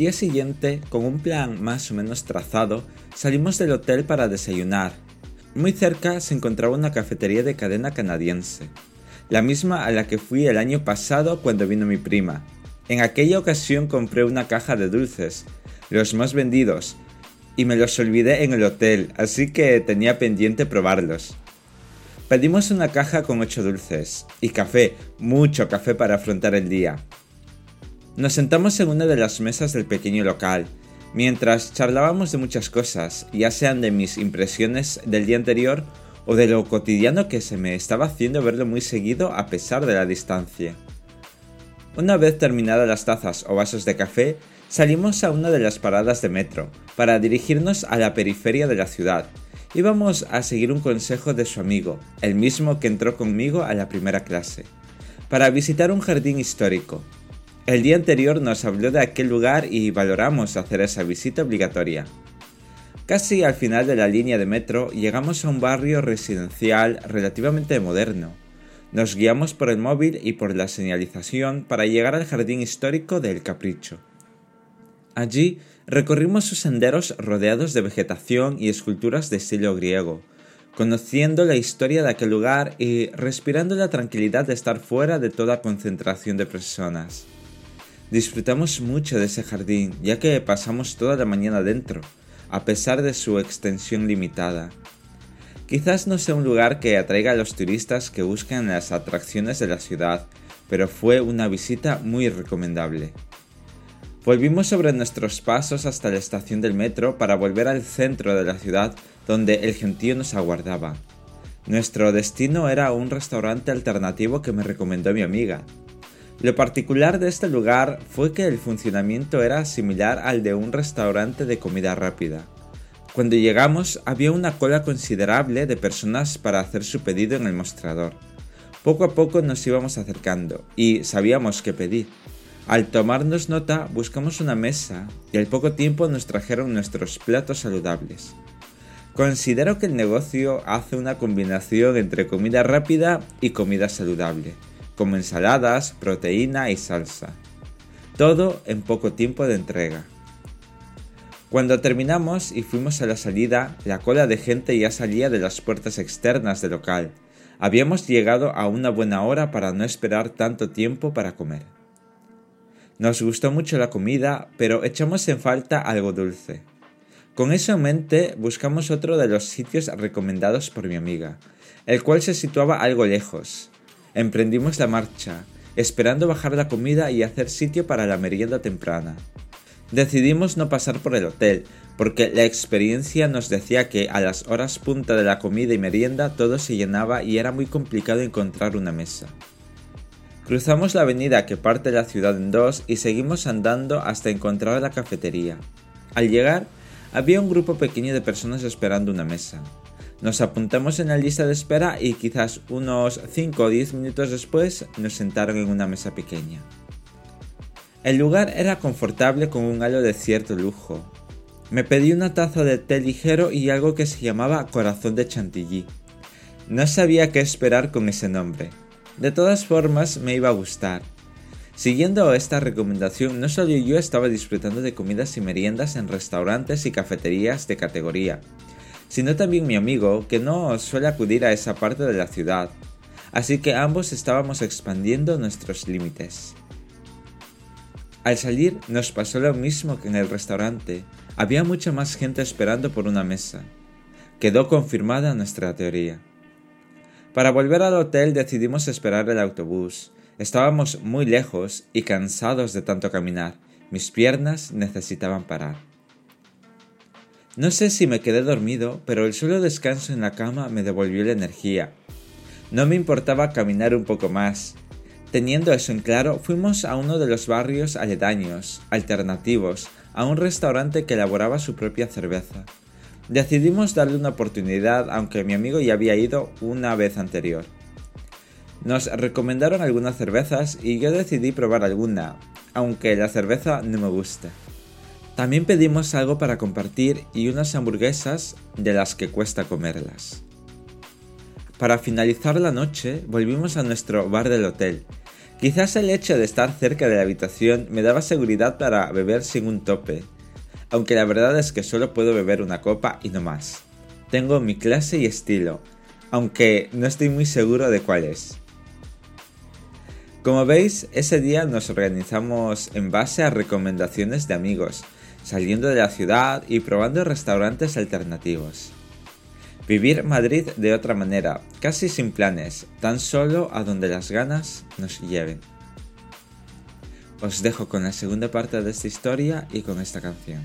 día siguiente, con un plan más o menos trazado, salimos del hotel para desayunar. Muy cerca se encontraba una cafetería de cadena canadiense, la misma a la que fui el año pasado cuando vino mi prima. En aquella ocasión compré una caja de dulces, los más vendidos, y me los olvidé en el hotel, así que tenía pendiente probarlos. Pedimos una caja con 8 dulces y café, mucho café para afrontar el día. Nos sentamos en una de las mesas del pequeño local, mientras charlábamos de muchas cosas, ya sean de mis impresiones del día anterior o de lo cotidiano que se me estaba haciendo verlo muy seguido a pesar de la distancia. Una vez terminadas las tazas o vasos de café, salimos a una de las paradas de metro para dirigirnos a la periferia de la ciudad. Íbamos a seguir un consejo de su amigo, el mismo que entró conmigo a la primera clase, para visitar un jardín histórico. El día anterior nos habló de aquel lugar y valoramos hacer esa visita obligatoria. Casi al final de la línea de metro llegamos a un barrio residencial relativamente moderno. Nos guiamos por el móvil y por la señalización para llegar al jardín histórico del Capricho. Allí recorrimos sus senderos rodeados de vegetación y esculturas de estilo griego, conociendo la historia de aquel lugar y respirando la tranquilidad de estar fuera de toda concentración de personas. Disfrutamos mucho de ese jardín, ya que pasamos toda la mañana dentro, a pesar de su extensión limitada. Quizás no sea un lugar que atraiga a los turistas que buscan las atracciones de la ciudad, pero fue una visita muy recomendable. Volvimos sobre nuestros pasos hasta la estación del metro para volver al centro de la ciudad donde el gentío nos aguardaba. Nuestro destino era un restaurante alternativo que me recomendó mi amiga, lo particular de este lugar fue que el funcionamiento era similar al de un restaurante de comida rápida. Cuando llegamos había una cola considerable de personas para hacer su pedido en el mostrador. Poco a poco nos íbamos acercando y sabíamos qué pedir. Al tomarnos nota buscamos una mesa y al poco tiempo nos trajeron nuestros platos saludables. Considero que el negocio hace una combinación entre comida rápida y comida saludable como ensaladas, proteína y salsa. Todo en poco tiempo de entrega. Cuando terminamos y fuimos a la salida, la cola de gente ya salía de las puertas externas del local. Habíamos llegado a una buena hora para no esperar tanto tiempo para comer. Nos gustó mucho la comida, pero echamos en falta algo dulce. Con eso en mente buscamos otro de los sitios recomendados por mi amiga, el cual se situaba algo lejos, Emprendimos la marcha, esperando bajar la comida y hacer sitio para la merienda temprana. Decidimos no pasar por el hotel, porque la experiencia nos decía que a las horas punta de la comida y merienda todo se llenaba y era muy complicado encontrar una mesa. Cruzamos la avenida que parte la ciudad en dos y seguimos andando hasta encontrar la cafetería. Al llegar, había un grupo pequeño de personas esperando una mesa. Nos apuntamos en la lista de espera y quizás unos 5 o 10 minutos después nos sentaron en una mesa pequeña. El lugar era confortable con un halo de cierto lujo. Me pedí una taza de té ligero y algo que se llamaba corazón de chantilly. No sabía qué esperar con ese nombre. De todas formas me iba a gustar. Siguiendo esta recomendación, no solo yo estaba disfrutando de comidas y meriendas en restaurantes y cafeterías de categoría, sino también mi amigo, que no suele acudir a esa parte de la ciudad, así que ambos estábamos expandiendo nuestros límites. Al salir nos pasó lo mismo que en el restaurante, había mucha más gente esperando por una mesa. Quedó confirmada nuestra teoría. Para volver al hotel decidimos esperar el autobús. Estábamos muy lejos y cansados de tanto caminar. Mis piernas necesitaban parar. No sé si me quedé dormido, pero el solo descanso en la cama me devolvió la energía. No me importaba caminar un poco más. Teniendo eso en claro, fuimos a uno de los barrios aledaños, alternativos, a un restaurante que elaboraba su propia cerveza. Decidimos darle una oportunidad aunque mi amigo ya había ido una vez anterior. Nos recomendaron algunas cervezas y yo decidí probar alguna, aunque la cerveza no me gusta. También pedimos algo para compartir y unas hamburguesas de las que cuesta comerlas. Para finalizar la noche volvimos a nuestro bar del hotel, Quizás el hecho de estar cerca de la habitación me daba seguridad para beber sin un tope, aunque la verdad es que solo puedo beber una copa y no más. Tengo mi clase y estilo, aunque no estoy muy seguro de cuál es. Como veis, ese día nos organizamos en base a recomendaciones de amigos, saliendo de la ciudad y probando restaurantes alternativos. Vivir Madrid de otra manera, casi sin planes, tan solo a donde las ganas nos lleven. Os dejo con la segunda parte de esta historia y con esta canción.